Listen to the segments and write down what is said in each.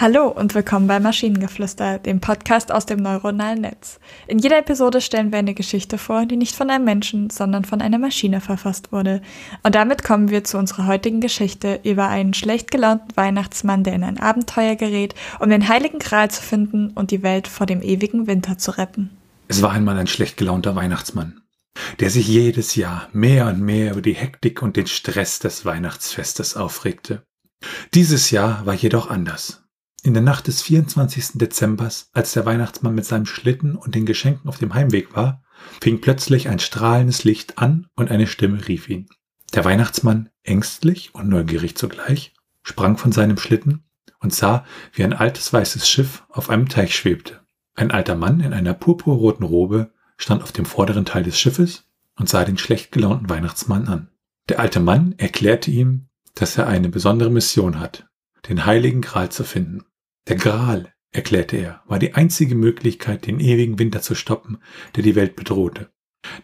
Hallo und willkommen bei Maschinengeflüster, dem Podcast aus dem neuronalen Netz. In jeder Episode stellen wir eine Geschichte vor, die nicht von einem Menschen, sondern von einer Maschine verfasst wurde. Und damit kommen wir zu unserer heutigen Geschichte über einen schlecht gelaunten Weihnachtsmann, der in ein Abenteuer gerät, um den heiligen Gral zu finden und die Welt vor dem ewigen Winter zu retten. Es war einmal ein schlecht gelaunter Weihnachtsmann, der sich jedes Jahr mehr und mehr über die Hektik und den Stress des Weihnachtsfestes aufregte. Dieses Jahr war jedoch anders. In der Nacht des 24. Dezembers, als der Weihnachtsmann mit seinem Schlitten und den Geschenken auf dem Heimweg war, fing plötzlich ein strahlendes Licht an und eine Stimme rief ihn. Der Weihnachtsmann, ängstlich und neugierig zugleich, sprang von seinem Schlitten und sah, wie ein altes weißes Schiff auf einem Teich schwebte. Ein alter Mann in einer purpurroten Robe stand auf dem vorderen Teil des Schiffes und sah den schlecht gelaunten Weihnachtsmann an. Der alte Mann erklärte ihm, dass er eine besondere Mission hat, den heiligen Gral zu finden. Der Gral, erklärte er, war die einzige Möglichkeit, den ewigen Winter zu stoppen, der die Welt bedrohte.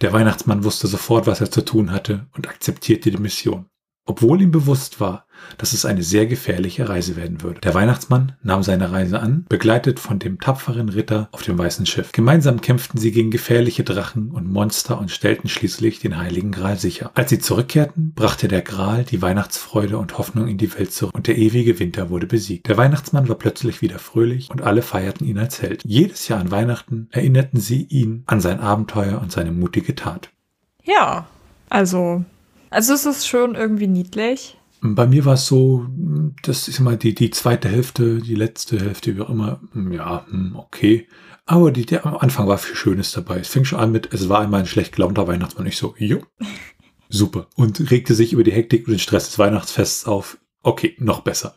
Der Weihnachtsmann wusste sofort, was er zu tun hatte und akzeptierte die Mission obwohl ihm bewusst war, dass es eine sehr gefährliche Reise werden würde. Der Weihnachtsmann nahm seine Reise an, begleitet von dem tapferen Ritter auf dem weißen Schiff. Gemeinsam kämpften sie gegen gefährliche Drachen und Monster und stellten schließlich den heiligen Gral sicher. Als sie zurückkehrten, brachte der Gral die Weihnachtsfreude und Hoffnung in die Welt zurück und der ewige Winter wurde besiegt. Der Weihnachtsmann war plötzlich wieder fröhlich und alle feierten ihn als Held. Jedes Jahr an Weihnachten erinnerten sie ihn an sein Abenteuer und seine mutige Tat. Ja, also also es ist schon irgendwie niedlich. Bei mir war es so, das ist immer die, die zweite Hälfte, die letzte Hälfte, wie auch immer, ja, hm, okay. Aber die, der am Anfang war viel Schönes dabei. Es fing schon an mit, es war einmal ein schlecht gelaunter Weihnachtsmann. Ich so, jo, super. Und regte sich über die Hektik und den Stress des Weihnachtsfests auf. Okay, noch besser.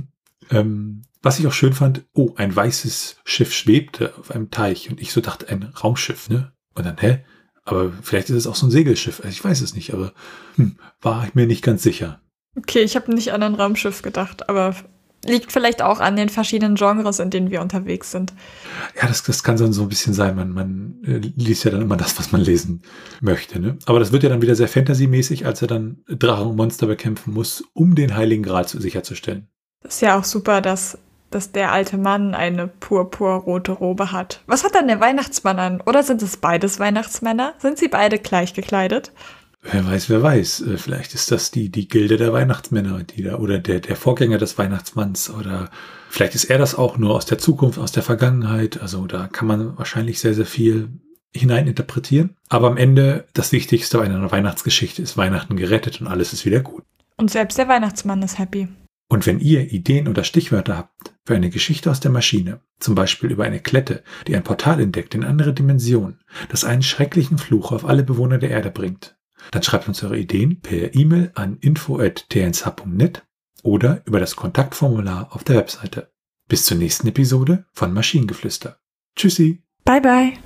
ähm, was ich auch schön fand, oh, ein weißes Schiff schwebte auf einem Teich und ich so dachte, ein Raumschiff, ne? Und dann, hä? Aber vielleicht ist es auch so ein Segelschiff. Also ich weiß es nicht, aber hm, war ich mir nicht ganz sicher. Okay, ich habe nicht an ein Raumschiff gedacht, aber liegt vielleicht auch an den verschiedenen Genres, in denen wir unterwegs sind. Ja, das, das kann so ein bisschen sein. Man, man äh, liest ja dann immer das, was man lesen möchte. Ne? Aber das wird ja dann wieder sehr fantasymäßig, als er dann Drachen und Monster bekämpfen muss, um den Heiligen Gral sicherzustellen. Das ist ja auch super, dass dass der alte Mann eine purpurrote Robe hat. Was hat dann der Weihnachtsmann an? Oder sind es beides Weihnachtsmänner? Sind sie beide gleich gekleidet? Wer weiß, wer weiß. Äh, vielleicht ist das die, die Gilde der Weihnachtsmänner, die da, oder der, der Vorgänger des Weihnachtsmanns, oder vielleicht ist er das auch nur aus der Zukunft, aus der Vergangenheit. Also da kann man wahrscheinlich sehr, sehr viel hineininterpretieren. Aber am Ende, das Wichtigste einer Weihnachtsgeschichte ist Weihnachten gerettet und alles ist wieder gut. Und selbst der Weihnachtsmann ist happy. Und wenn ihr Ideen oder Stichwörter habt für eine Geschichte aus der Maschine, zum Beispiel über eine Klette, die ein Portal entdeckt in andere Dimensionen, das einen schrecklichen Fluch auf alle Bewohner der Erde bringt, dann schreibt uns eure Ideen per E-Mail an info.tnsh.net oder über das Kontaktformular auf der Webseite. Bis zur nächsten Episode von Maschinengeflüster. Tschüssi. Bye bye.